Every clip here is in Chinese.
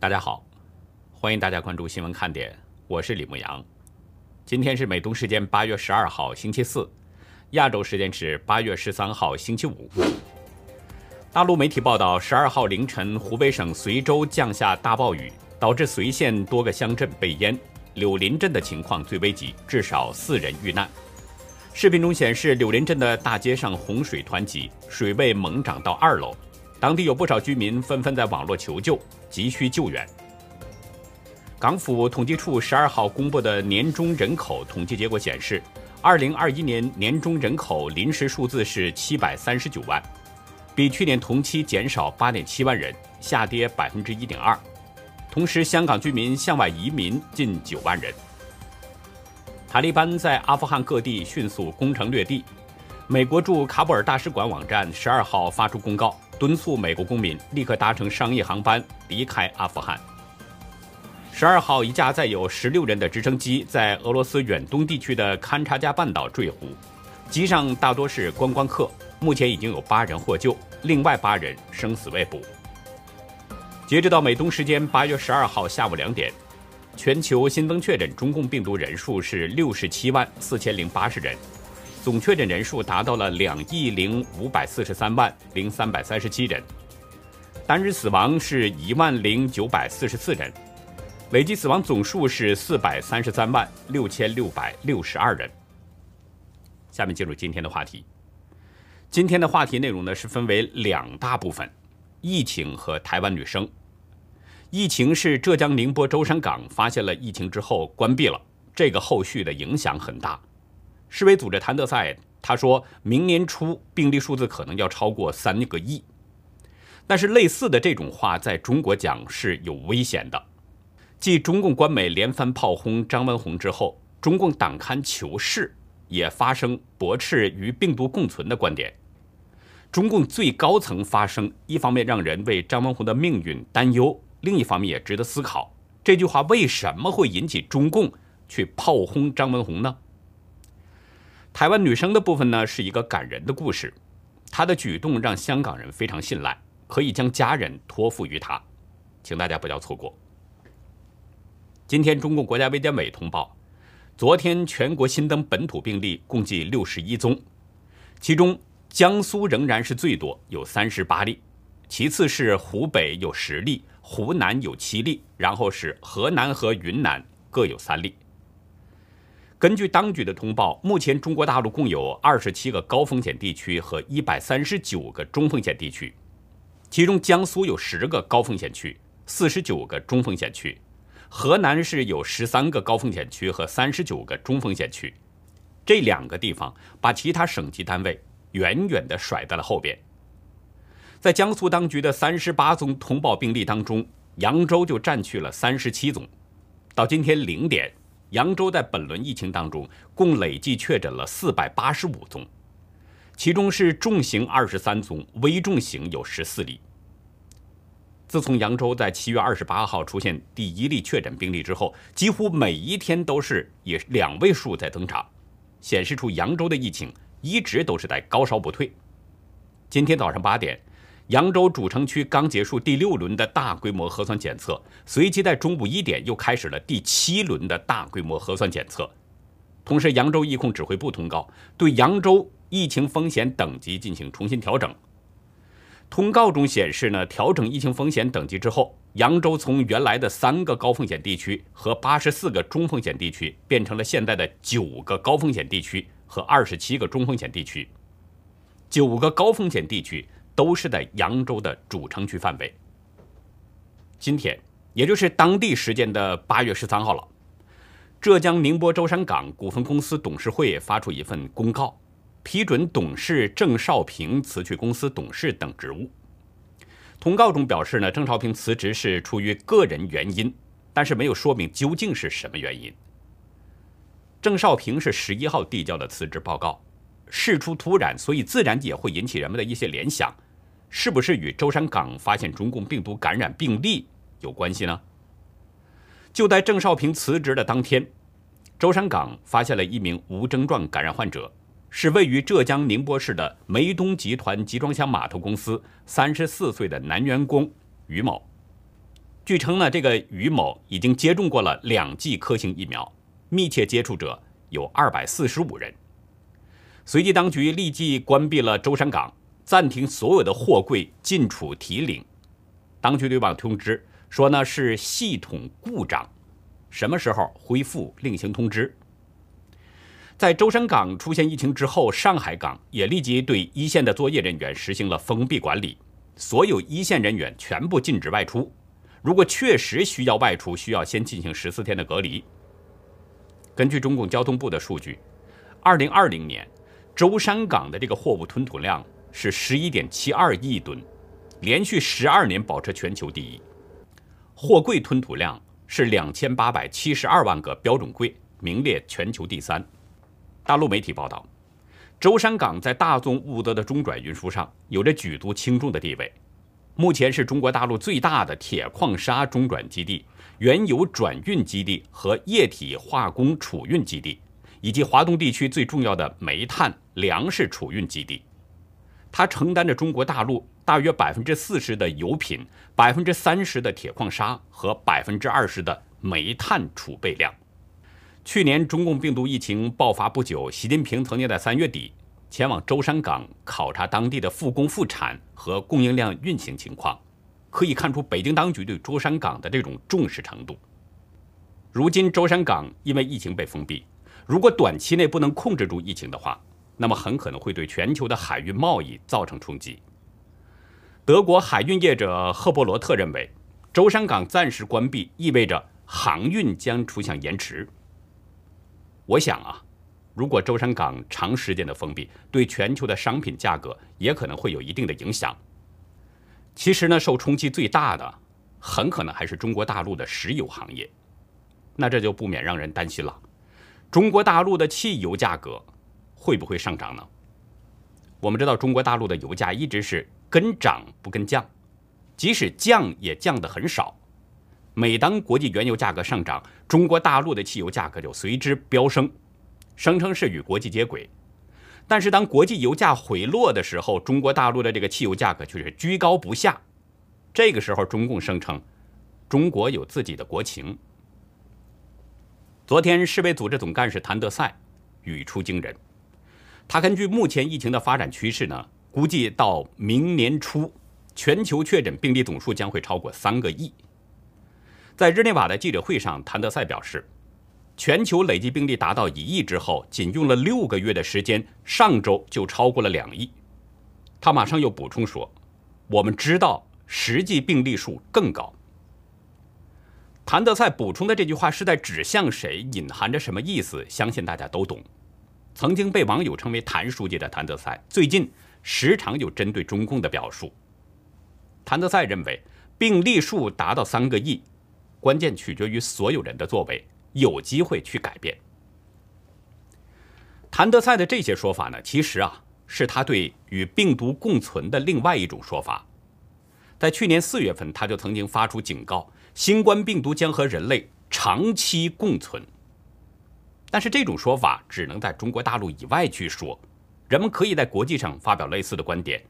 大家好，欢迎大家关注新闻看点，我是李牧阳。今天是美东时间八月十二号星期四，亚洲时间是八月十三号星期五。大陆媒体报道，十二号凌晨，湖北省随州降下大暴雨，导致随县多个乡镇被淹，柳林镇的情况最危急，至少四人遇难。视频中显示，柳林镇的大街上洪水湍急，水位猛涨到二楼。当地有不少居民纷纷在网络求救，急需救援。港府统计处十二号公布的年终人口统计结果显示，二零二一年年终人口临时数字是七百三十九万，比去年同期减少八点七万人，下跌百分之一点二。同时，香港居民向外移民近九万人。塔利班在阿富汗各地迅速攻城略地，美国驻喀布尔大使馆网站十二号发出公告。敦促美国公民立刻搭乘商业航班离开阿富汗。十二号，一架载有十六人的直升机在俄罗斯远东地区的勘察加半岛坠湖，机上大多是观光客，目前已经有八人获救，另外八人生死未卜。截止到美东时间八月十二号下午两点，全球新增确诊中共病毒人数是六十七万四千零八十人。总确诊人数达到了两亿零五百四十三万零三百三十七人，单日死亡是一万零九百四十四人，累计死亡总数是四百三十三万六千六百六十二人。下面进入今天的话题。今天的话题内容呢是分为两大部分：疫情和台湾女生。疫情是浙江宁波舟山港发现了疫情之后关闭了，这个后续的影响很大。世卫组织谭德赛他说明年初病例数字可能要超过三个亿，但是类似的这种话在中国讲是有危险的。继中共官媒连番炮轰张文宏之后，中共党刊《求是》也发声驳斥与病毒共存的观点。中共最高层发声，一方面让人为张文宏的命运担忧，另一方面也值得思考：这句话为什么会引起中共去炮轰张文宏呢？台湾女生的部分呢，是一个感人的故事。她的举动让香港人非常信赖，可以将家人托付于她，请大家不要错过。今天，中共国家卫健委通报，昨天全国新增本土病例共计六十一宗，其中江苏仍然是最多，有三十八例，其次是湖北有十例，湖南有七例，然后是河南和云南各有三例。根据当局的通报，目前中国大陆共有二十七个高风险地区和一百三十九个中风险地区，其中江苏有十个高风险区，四十九个中风险区；河南是有十三个高风险区和三十九个中风险区。这两个地方把其他省级单位远远地甩在了后边。在江苏当局的三十八宗通报病例当中，扬州就占据了三十七宗。到今天零点。扬州在本轮疫情当中共累计确诊了四百八十五宗，其中是重型二十三宗，危重型有十四例。自从扬州在七月二十八号出现第一例确诊病例之后，几乎每一天都是以两位数在增长，显示出扬州的疫情一直都是在高烧不退。今天早上八点。扬州主城区刚结束第六轮的大规模核酸检测，随即在中午一点又开始了第七轮的大规模核酸检测。同时，扬州疫控指挥部通告，对扬州疫情风险等级进行重新调整。通告中显示呢，调整疫情风险等级之后，扬州从原来的三个高风险地区和八十四个中风险地区，变成了现在的九个高风险地区和二十七个中风险地区。九个高风险地区。都是在扬州的主城区范围。今天，也就是当地时间的八月十三号了，浙江宁波舟山港股份公司董事会发出一份公告，批准董事郑少平辞去公司董事等职务。通告中表示呢，郑少平辞职是出于个人原因，但是没有说明究竟是什么原因。郑少平是十一号递交的辞职报告，事出突然，所以自然也会引起人们的一些联想。是不是与舟山港发现中共病毒感染病例有关系呢？就在郑少平辞职的当天，舟山港发现了一名无症状感染患者，是位于浙江宁波市的梅东集团集装箱码头公司三十四岁的男员工于某。据称呢，这个于某已经接种过了两剂科兴疫苗，密切接触者有二百四十五人。随即，当局立即关闭了舟山港，暂停所有的货柜进出提领。当局对网通知说呢是系统故障，什么时候恢复另行通知。在舟山港出现疫情之后，上海港也立即对一线的作业人员实行了封闭管理，所有一线人员全部禁止外出。如果确实需要外出，需要先进行十四天的隔离。根据中共交通部的数据，二零二零年。舟山港的这个货物吞吐量是十一点七二亿吨，连续十二年保持全球第一。货柜吞吐量是两千八百七十二万个标准柜，名列全球第三。大陆媒体报道，舟山港在大宗物资的中转运输上有着举足轻重的地位，目前是中国大陆最大的铁矿砂中转基地、原油转运基地和液体化工储运基地。以及华东地区最重要的煤炭、粮食储运基地，它承担着中国大陆大约百分之四十的油品、百分之三十的铁矿砂和百分之二十的煤炭储备量。去年中共病毒疫情爆发不久，习近平曾经在三月底前往舟山港考察当地的复工复产和供应量运行情况，可以看出北京当局对舟山港的这种重视程度。如今舟山港因为疫情被封闭。如果短期内不能控制住疫情的话，那么很可能会对全球的海运贸易造成冲击。德国海运业者赫伯罗特认为，舟山港暂时关闭意味着航运将出现延迟。我想啊，如果舟山港长时间的封闭，对全球的商品价格也可能会有一定的影响。其实呢，受冲击最大的很可能还是中国大陆的石油行业，那这就不免让人担心了。中国大陆的汽油价格会不会上涨呢？我们知道，中国大陆的油价一直是跟涨不跟降，即使降也降得很少。每当国际原油价格上涨，中国大陆的汽油价格就随之飙升，声称是与国际接轨。但是当国际油价回落的时候，中国大陆的这个汽油价格却是居高不下。这个时候，中共声称中国有自己的国情。昨天，世卫组织总干事谭德赛语出惊人。他根据目前疫情的发展趋势呢，估计到明年初，全球确诊病例总数将会超过三个亿。在日内瓦的记者会上，谭德赛表示，全球累计病例达到一亿之后，仅用了六个月的时间，上周就超过了两亿。他马上又补充说：“我们知道实际病例数更高。”谭德赛补充的这句话是在指向谁，隐含着什么意思？相信大家都懂。曾经被网友称为“谭书记”的谭德赛，最近时常有针对中共的表述。谭德赛认为，病例数达到三个亿，关键取决于所有人的作为，有机会去改变。谭德赛的这些说法呢，其实啊，是他对与病毒共存的另外一种说法。在去年四月份，他就曾经发出警告。新冠病毒将和人类长期共存，但是这种说法只能在中国大陆以外去说。人们可以在国际上发表类似的观点，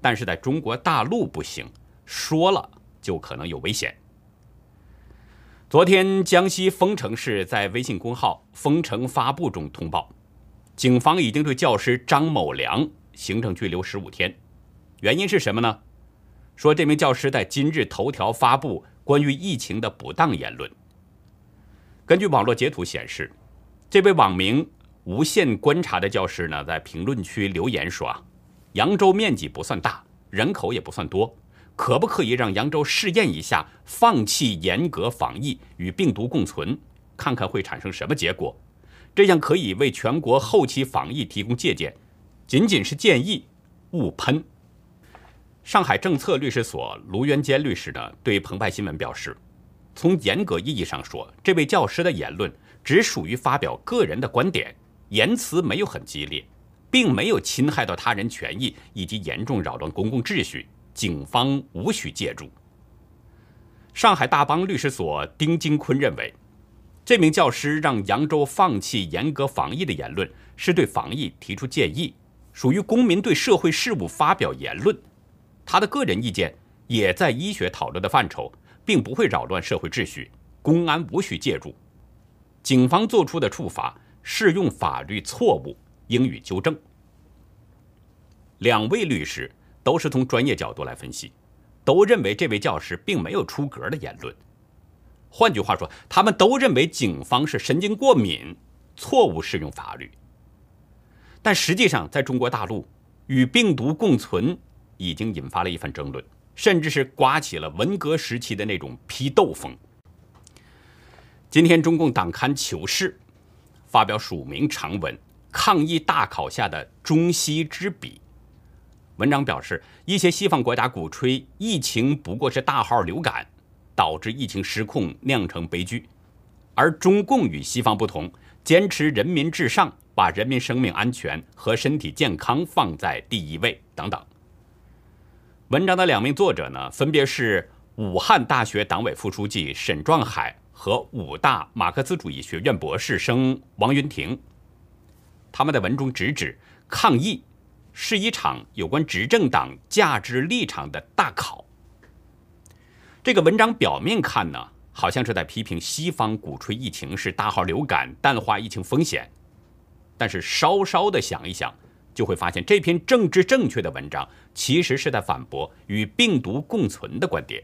但是在中国大陆不行，说了就可能有危险。昨天，江西丰城市在微信公号“丰城发布”中通报，警方已经对教师张某良行政拘留十五天。原因是什么呢？说这名教师在今日头条发布。关于疫情的不当言论。根据网络截图显示，这位网名“无限观察”的教师呢，在评论区留言说：“啊，扬州面积不算大，人口也不算多，可不可以让扬州试验一下，放弃严格防疫，与病毒共存，看看会产生什么结果？这样可以为全国后期防疫提供借鉴。仅仅是建议，勿喷。”上海政策律师所卢元坚律师呢，对澎湃新闻表示，从严格意义上说，这位教师的言论只属于发表个人的观点，言辞没有很激烈，并没有侵害到他人权益以及严重扰乱公共秩序，警方无需介入。上海大邦律师所丁金坤认为，这名教师让扬州放弃严格防疫的言论，是对防疫提出建议，属于公民对社会事务发表言论。他的个人意见也在医学讨论的范畴，并不会扰乱社会秩序，公安无需介入。警方做出的处罚适用法律错误，应予纠正。两位律师都是从专业角度来分析，都认为这位教师并没有出格的言论。换句话说，他们都认为警方是神经过敏，错误适用法律。但实际上，在中国大陆，与病毒共存已经引发了一番争论，甚至是刮起了文革时期的那种批斗风。今天，中共党刊《求是》发表署名长文，抗议大考下的中西之比。文章表示，一些西方国家鼓吹疫情不过是大号流感，导致疫情失控，酿成悲剧；而中共与西方不同，坚持人民至上。把人民生命安全和身体健康放在第一位，等等。文章的两名作者呢，分别是武汉大学党委副书记沈壮海和武大马克思主义学院博士生王云婷。他们的文中直指，抗疫是一场有关执政党价值立场的大考。这个文章表面看呢，好像是在批评西方鼓吹疫情是大号流感，淡化疫情风险。但是稍稍的想一想，就会发现这篇政治正确的文章其实是在反驳与病毒共存的观点。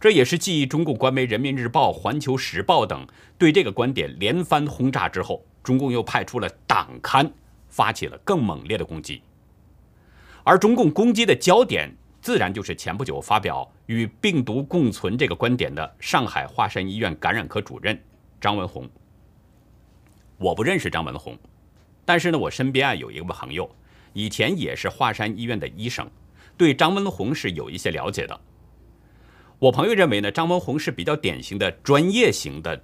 这也是继中共官媒《人民日报》《环球时报》等对这个观点连番轰炸之后，中共又派出了党刊发起了更猛烈的攻击。而中共攻击的焦点，自然就是前不久发表与病毒共存这个观点的上海华山医院感染科主任张文宏。我不认识张文宏，但是呢，我身边啊有一个朋友，以前也是华山医院的医生，对张文宏是有一些了解的。我朋友认为呢，张文宏是比较典型的专业型的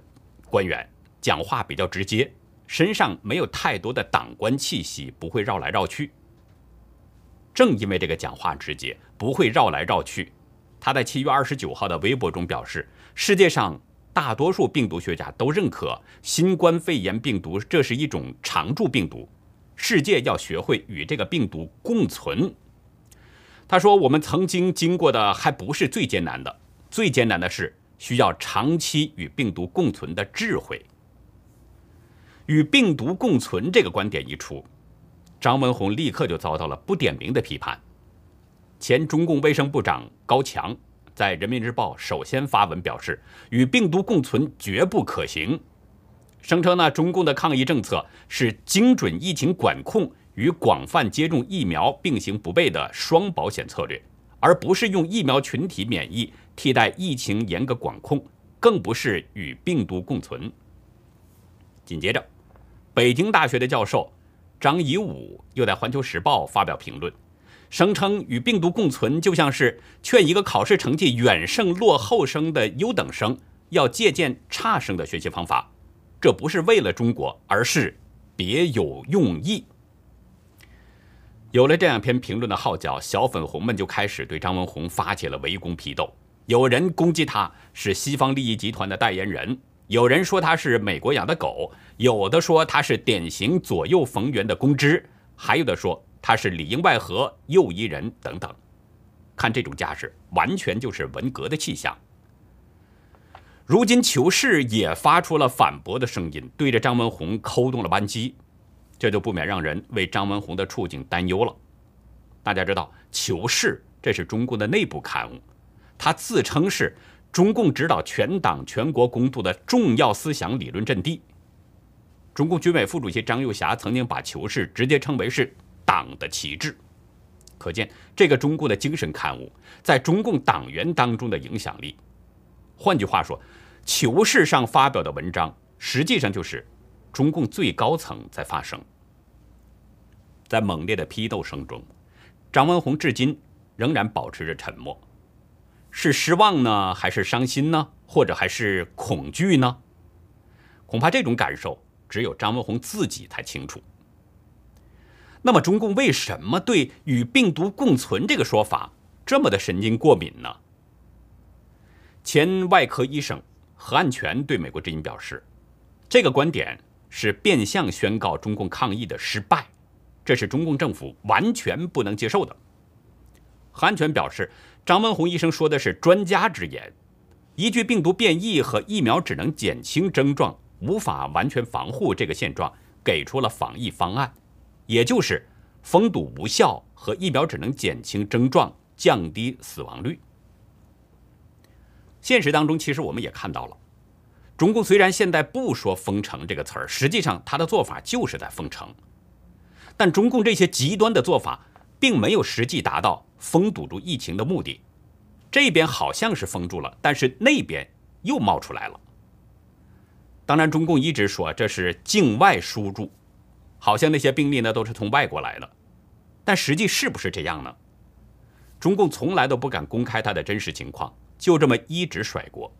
官员，讲话比较直接，身上没有太多的党官气息，不会绕来绕去。正因为这个讲话直接，不会绕来绕去，他在七月二十九号的微博中表示，世界上。大多数病毒学家都认可新冠肺炎病毒，这是一种常驻病毒，世界要学会与这个病毒共存。他说：“我们曾经经过的还不是最艰难的，最艰难的是需要长期与病毒共存的智慧。”与病毒共存这个观点一出，张文宏立刻就遭到了不点名的批判。前中共卫生部长高强。在《人民日报》首先发文表示，与病毒共存绝不可行，声称呢，中共的抗疫政策是精准疫情管控与广泛接种疫苗并行不悖的双保险策略，而不是用疫苗群体免疫替代疫情严格管控，更不是与病毒共存。紧接着，北京大学的教授张颐武又在《环球时报》发表评论。声称与病毒共存，就像是劝一个考试成绩远胜落后生的优等生要借鉴差生的学习方法，这不是为了中国，而是别有用意。有了这样篇评论的号角，小粉红们就开始对张文宏发起了围攻批斗。有人攻击他是西方利益集团的代言人，有人说他是美国养的狗，有的说他是典型左右逢源的公知，还有的说。他是里应外合、诱疑人等等，看这种架势，完全就是文革的气象。如今求是也发出了反驳的声音，对着张文宏扣动了扳机，这就不免让人为张文宏的处境担忧了。大家知道，求是这是中共的内部刊物，他自称是中共指导全党全国工作的重要思想理论阵地。中共军委副主席张又侠曾经把求是直接称为是。党的旗帜，可见这个中共的精神刊物在中共党员当中的影响力。换句话说，求是上发表的文章，实际上就是中共最高层在发声。在猛烈的批斗声中，张文宏至今仍然保持着沉默，是失望呢，还是伤心呢，或者还是恐惧呢？恐怕这种感受只有张文宏自己才清楚。那么，中共为什么对与病毒共存这个说法这么的神经过敏呢？前外科医生何安全对美国之音表示，这个观点是变相宣告中共抗疫的失败，这是中共政府完全不能接受的。何安全表示，张文宏医生说的是专家之言，依据病毒变异和疫苗只能减轻症状，无法完全防护这个现状，给出了防疫方案，也就是封堵无效和疫苗只能减轻症状、降低死亡率。现实当中，其实我们也看到了，中共虽然现在不说封城这个词儿，实际上他的做法就是在封城。但中共这些极端的做法，并没有实际达到封堵住疫情的目的。这边好像是封住了，但是那边又冒出来了。当然，中共一直说这是境外输入，好像那些病例呢都是从外国来的。但实际是不是这样呢？中共从来都不敢公开它的真实情况，就这么一直甩锅。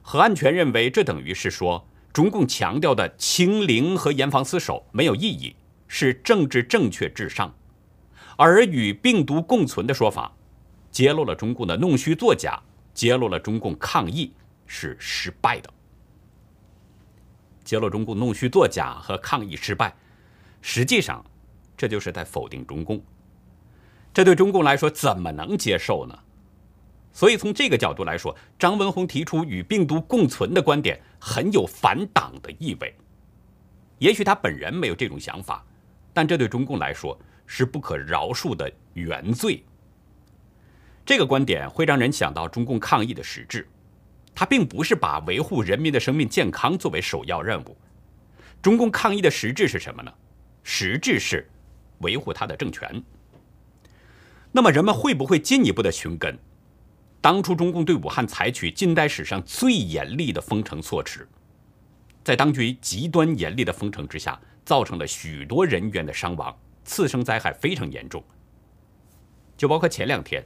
何安全认为，这等于是说，中共强调的清零和严防死守没有意义。是政治正确至上，而与病毒共存的说法，揭露了中共的弄虚作假，揭露了中共抗疫是失败的。揭露中共弄虚作假和抗疫失败，实际上这就是在否定中共。这对中共来说怎么能接受呢？所以从这个角度来说，张文宏提出与病毒共存的观点很有反党的意味。也许他本人没有这种想法。但这对中共来说是不可饶恕的原罪。这个观点会让人想到中共抗疫的实质，它并不是把维护人民的生命健康作为首要任务。中共抗疫的实质是什么呢？实质是维护他的政权。那么人们会不会进一步的寻根？当初中共对武汉采取近代史上最严厉的封城措施，在当局极端严厉的封城之下。造成了许多人员的伤亡，次生灾害非常严重。就包括前两天，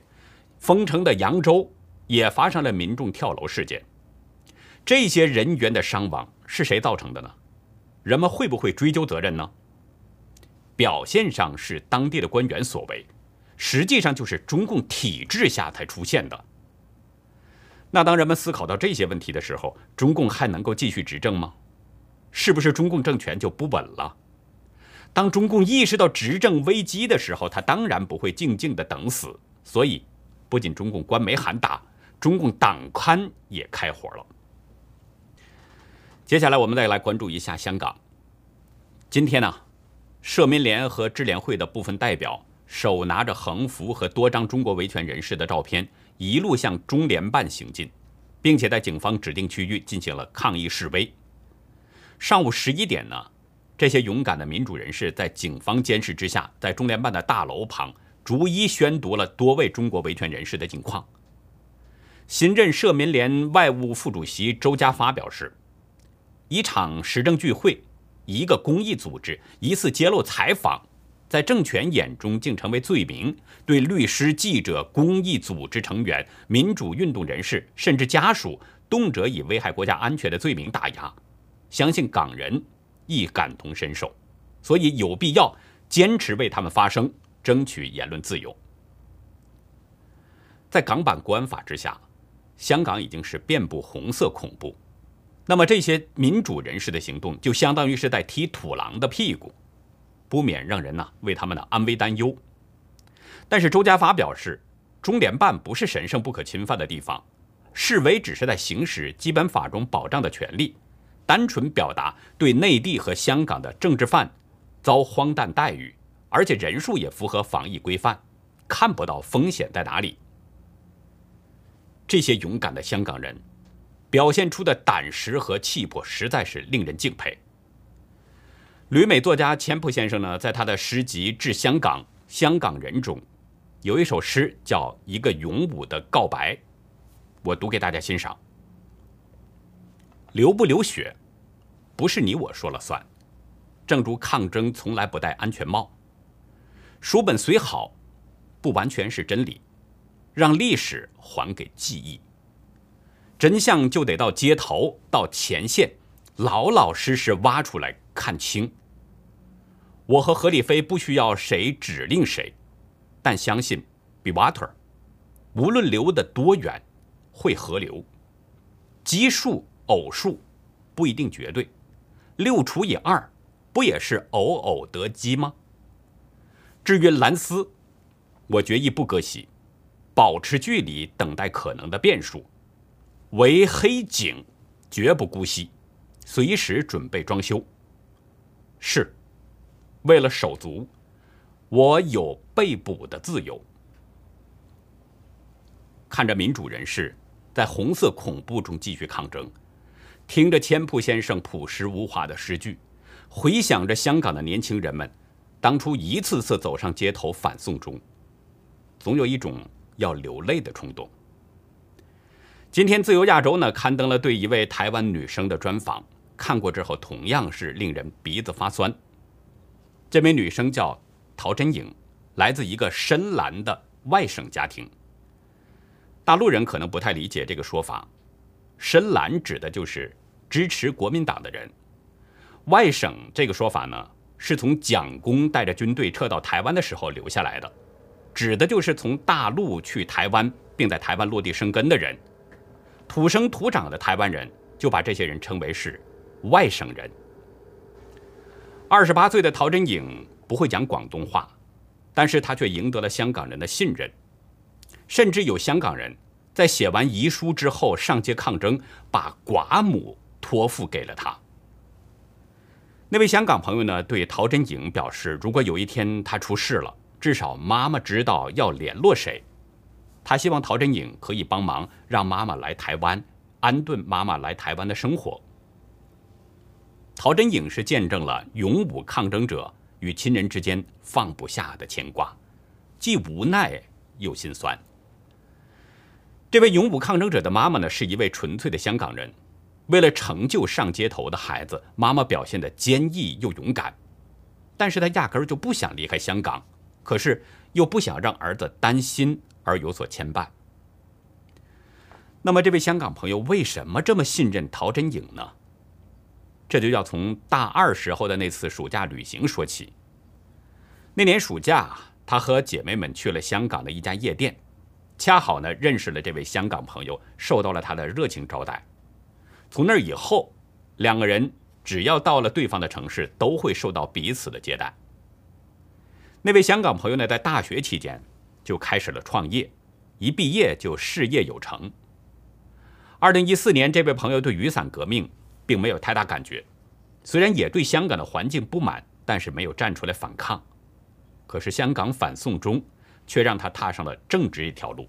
封城的扬州也发生了民众跳楼事件。这些人员的伤亡是谁造成的呢？人们会不会追究责任呢？表现上是当地的官员所为，实际上就是中共体制下才出现的。那当人们思考到这些问题的时候，中共还能够继续执政吗？是不是中共政权就不稳了？当中共意识到执政危机的时候，他当然不会静静的等死。所以，不仅中共官媒喊打，中共党刊也开火了。接下来，我们再来关注一下香港。今天呢，社民联和支联会的部分代表手拿着横幅和多张中国维权人士的照片，一路向中联办行进，并且在警方指定区域进行了抗议示威。上午十一点呢，这些勇敢的民主人士在警方监视之下，在中联办的大楼旁逐一宣读了多位中国维权人士的近况。新任社民联外务副主席周家发表示，一场时政聚会，一个公益组织疑似揭露采访，在政权眼中竟成为罪名，对律师、记者、公益组织成员、民主运动人士甚至家属，动辄以危害国家安全的罪名打压。相信港人亦感同身受，所以有必要坚持为他们发声，争取言论自由。在港版国安法之下，香港已经是遍布红色恐怖，那么这些民主人士的行动就相当于是在踢土狼的屁股，不免让人呐为他们的安危担忧。但是周家发表示，中联办不是神圣不可侵犯的地方，示威只是在行使基本法中保障的权利。单纯表达对内地和香港的政治犯遭荒诞待遇，而且人数也符合防疫规范，看不到风险在哪里。这些勇敢的香港人表现出的胆识和气魄，实在是令人敬佩。旅美作家钱普先生呢，在他的诗集《致香港香港人》中，有一首诗叫《一个勇武的告白》，我读给大家欣赏。流不流血？不是你我说了算，正如抗争从来不戴安全帽。书本虽好，不完全是真理，让历史还给记忆。真相就得到街头，到前线，老老实实挖出来看清。我和何立飞不需要谁指令谁，但相信，be water，无论流得多远，会河流。奇数偶数不一定绝对。六除以二，不也是偶偶得鸡吗？至于蓝斯，我决意不割席，保持距离，等待可能的变数。为黑警，绝不姑息，随时准备装修。是，为了手足，我有被捕的自由。看着民主人士在红色恐怖中继续抗争，听着千朴先生朴实无华的诗句，回想着香港的年轻人们当初一次次走上街头反送中，总有一种。要流泪的冲动。今天，自由亚洲呢刊登了对一位台湾女生的专访，看过之后同样是令人鼻子发酸。这位女生叫陶真颖，来自一个深蓝的外省家庭。大陆人可能不太理解这个说法，深蓝指的就是支持国民党的人。外省这个说法呢，是从蒋公带着军队撤到台湾的时候留下来的。指的就是从大陆去台湾，并在台湾落地生根的人，土生土长的台湾人就把这些人称为是外省人。二十八岁的陶真颖不会讲广东话，但是她却赢得了香港人的信任，甚至有香港人在写完遗书之后上街抗争，把寡母托付给了他。那位香港朋友呢，对陶真颖表示，如果有一天他出事了。至少妈妈知道要联络谁，他希望陶真颖可以帮忙让妈妈来台湾安顿妈妈来台湾的生活。陶真颖是见证了勇武抗争者与亲人之间放不下的牵挂，既无奈又心酸。这位勇武抗争者的妈妈呢，是一位纯粹的香港人，为了成就上街头的孩子，妈妈表现的坚毅又勇敢，但是她压根儿就不想离开香港。可是又不想让儿子担心而有所牵绊。那么，这位香港朋友为什么这么信任陶真颖呢？这就要从大二时候的那次暑假旅行说起。那年暑假，他和姐妹们去了香港的一家夜店，恰好呢认识了这位香港朋友，受到了他的热情招待。从那以后，两个人只要到了对方的城市，都会受到彼此的接待。那位香港朋友呢，在大学期间就开始了创业，一毕业就事业有成。二零一四年，这位朋友对雨伞革命并没有太大感觉，虽然也对香港的环境不满，但是没有站出来反抗。可是香港反送中却让他踏上了政治一条路。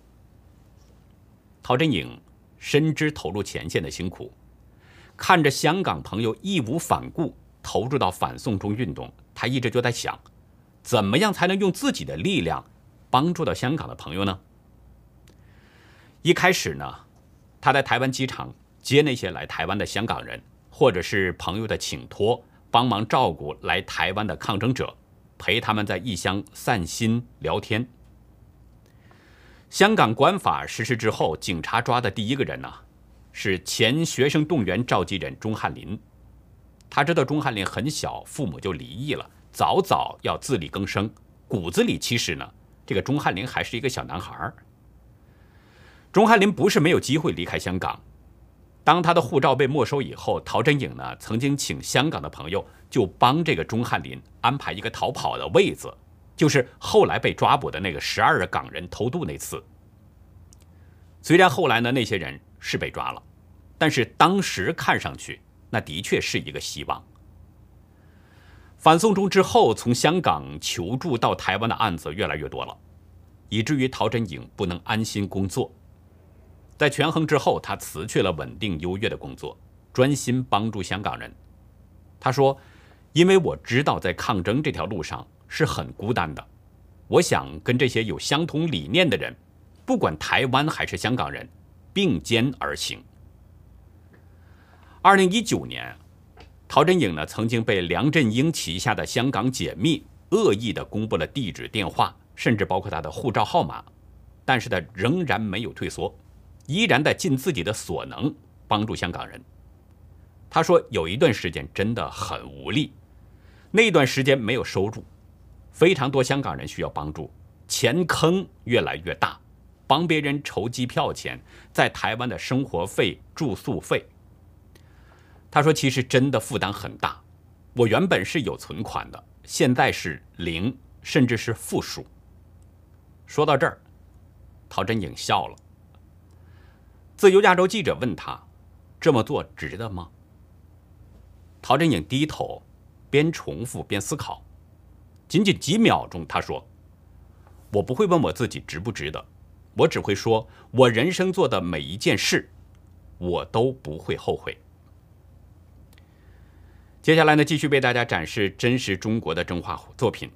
陶真颖深知投入前线的辛苦，看着香港朋友义无反顾投入到反送中运动，他一直就在想。怎么样才能用自己的力量帮助到香港的朋友呢？一开始呢，他在台湾机场接那些来台湾的香港人，或者是朋友的请托，帮忙照顾来台湾的抗争者，陪他们在异乡散心聊天。香港管法实施之后，警察抓的第一个人呢，是前学生动员召集人钟汉林。他知道钟汉林很小，父母就离异了。早早要自力更生，骨子里其实呢，这个钟汉林还是一个小男孩。钟汉林不是没有机会离开香港，当他的护照被没收以后，陶真颖呢曾经请香港的朋友就帮这个钟汉林安排一个逃跑的位子，就是后来被抓捕的那个十二港人偷渡那次。虽然后来呢那些人是被抓了，但是当时看上去那的确是一个希望。反送中之后，从香港求助到台湾的案子越来越多了，以至于陶真颖不能安心工作。在权衡之后，他辞去了稳定优越的工作，专心帮助香港人。他说：“因为我知道在抗争这条路上是很孤单的，我想跟这些有相同理念的人，不管台湾还是香港人，并肩而行。”二零一九年。陶真颖呢，曾经被梁振英旗下的香港解密恶意的公布了地址、电话，甚至包括他的护照号码，但是他仍然没有退缩，依然在尽自己的所能帮助香港人。他说有一段时间真的很无力，那段时间没有收入，非常多香港人需要帮助，钱坑越来越大，帮别人筹机票钱，在台湾的生活费、住宿费。他说：“其实真的负担很大，我原本是有存款的，现在是零，甚至是负数。”说到这儿，陶真颖笑了。自由亚洲记者问他：“这么做值得吗？”陶真颖低头，边重复边思考。仅仅几秒钟，他说：“我不会问我自己值不值得，我只会说，我人生做的每一件事，我都不会后悔。”接下来呢，继续为大家展示真实中国的真画作品。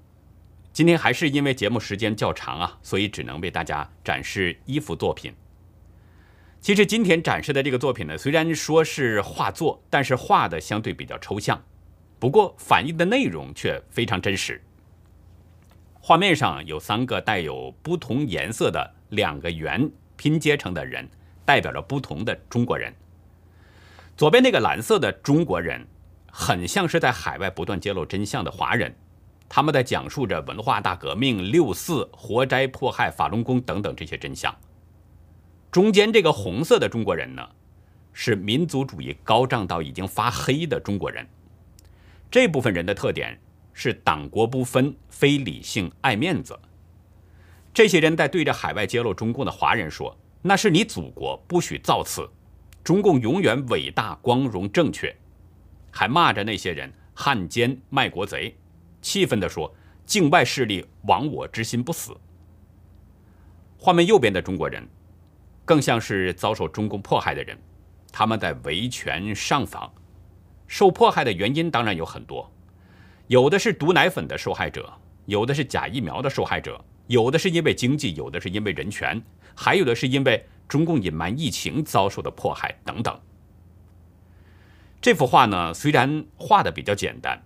今天还是因为节目时间较长啊，所以只能为大家展示一幅作品。其实今天展示的这个作品呢，虽然说是画作，但是画的相对比较抽象，不过反映的内容却非常真实。画面上有三个带有不同颜色的两个圆拼接成的人，代表着不同的中国人。左边那个蓝色的中国人，很像是在海外不断揭露真相的华人，他们在讲述着文化大革命、六四、活摘迫害法轮功等等这些真相。中间这个红色的中国人呢，是民族主义高涨到已经发黑的中国人。这部分人的特点。是党国不分、非理性、爱面子。这些人在对着海外揭露中共的华人说：“那是你祖国，不许造次。中共永远伟大、光荣、正确。”还骂着那些人汉奸、卖国贼，气愤地说：“境外势力亡我之心不死。”画面右边的中国人，更像是遭受中共迫害的人，他们在维权上访，受迫害的原因当然有很多。有的是毒奶粉的受害者，有的是假疫苗的受害者，有的是因为经济，有的是因为人权，还有的是因为中共隐瞒疫情遭受的迫害等等。这幅画呢，虽然画的比较简单，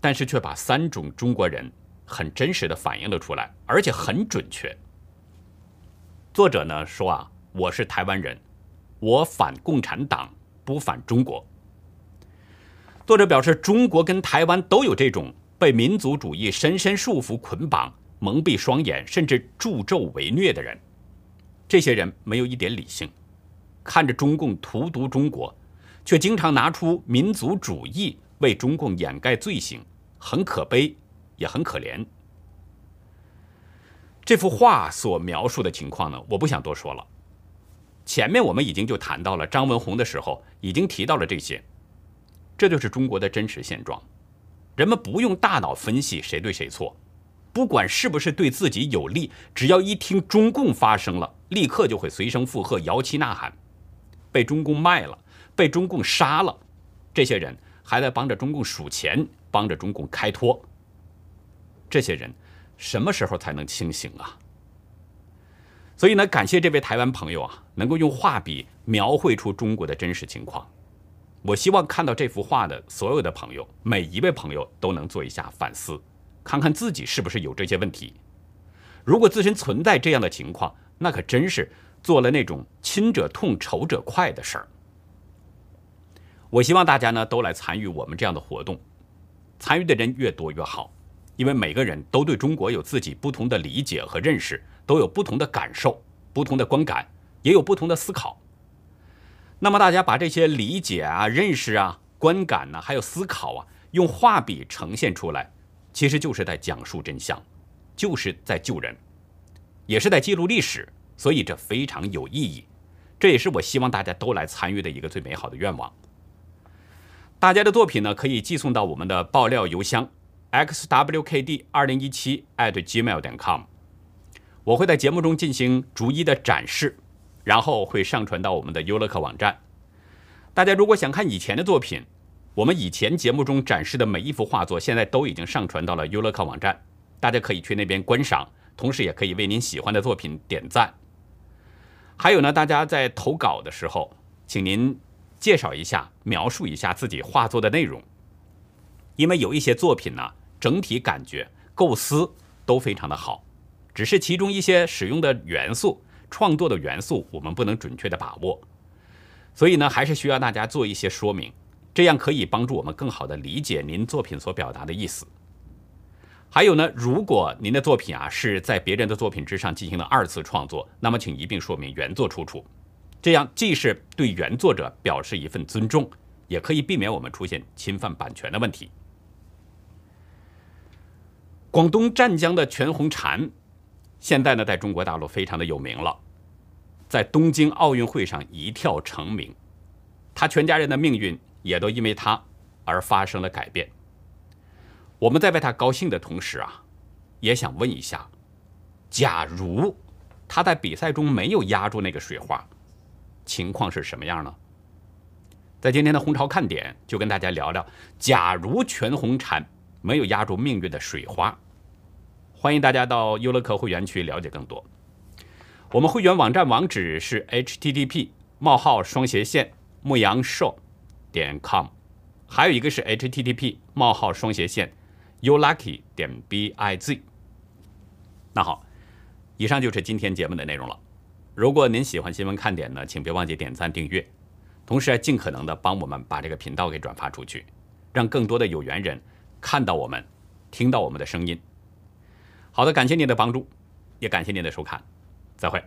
但是却把三种中国人很真实的反映了出来，而且很准确。作者呢说啊，我是台湾人，我反共产党，不反中国。作者表示，中国跟台湾都有这种被民族主义深深束缚、捆绑、蒙蔽双眼，甚至助纣为虐的人。这些人没有一点理性，看着中共荼毒中国，却经常拿出民族主义为中共掩盖罪行，很可悲，也很可怜。这幅画所描述的情况呢，我不想多说了。前面我们已经就谈到了张文宏的时候，已经提到了这些。这就是中国的真实现状，人们不用大脑分析谁对谁错，不管是不是对自己有利，只要一听中共发声了，立刻就会随声附和、摇旗呐喊。被中共卖了，被中共杀了，这些人还在帮着中共数钱，帮着中共开脱。这些人什么时候才能清醒啊？所以呢，感谢这位台湾朋友啊，能够用画笔描绘出中国的真实情况。我希望看到这幅画的所有的朋友，每一位朋友都能做一下反思，看看自己是不是有这些问题。如果自身存在这样的情况，那可真是做了那种亲者痛、仇者快的事儿。我希望大家呢都来参与我们这样的活动，参与的人越多越好，因为每个人都对中国有自己不同的理解和认识，都有不同的感受、不同的观感，也有不同的思考。那么大家把这些理解啊、认识啊、观感呢，还有思考啊，用画笔呈现出来，其实就是在讲述真相，就是在救人，也是在记录历史，所以这非常有意义。这也是我希望大家都来参与的一个最美好的愿望。大家的作品呢，可以寄送到我们的爆料邮箱 xwkd 二零一七 @gmail.com，我会在节目中进行逐一的展示。然后会上传到我们的优乐客网站。大家如果想看以前的作品，我们以前节目中展示的每一幅画作，现在都已经上传到了优乐客网站，大家可以去那边观赏，同时也可以为您喜欢的作品点赞。还有呢，大家在投稿的时候，请您介绍一下、描述一下自己画作的内容，因为有一些作品呢，整体感觉、构思都非常的好，只是其中一些使用的元素。创作的元素我们不能准确的把握，所以呢，还是需要大家做一些说明，这样可以帮助我们更好的理解您作品所表达的意思。还有呢，如果您的作品啊是在别人的作品之上进行了二次创作，那么请一并说明原作出处，这样既是对原作者表示一份尊重，也可以避免我们出现侵犯版权的问题。广东湛江的全红婵。现在呢，在中国大陆非常的有名了。在东京奥运会上一跳成名，他全家人的命运也都因为他而发生了改变。我们在为他高兴的同时啊，也想问一下：假如他在比赛中没有压住那个水花，情况是什么样呢？在今天的红潮看点，就跟大家聊聊：假如全红婵没有压住命运的水花。欢迎大家到优乐客会员区了解更多。我们会员网站网址是 http: 冒号双斜线牧羊 show 点 com，还有一个是 http: 冒号双斜线 ulucky 点 biz。那好，以上就是今天节目的内容了。如果您喜欢新闻看点呢，请别忘记点赞订阅，同时尽可能的帮我们把这个频道给转发出去，让更多的有缘人看到我们，听到我们的声音。好的，感谢您的帮助，也感谢您的收看，再会。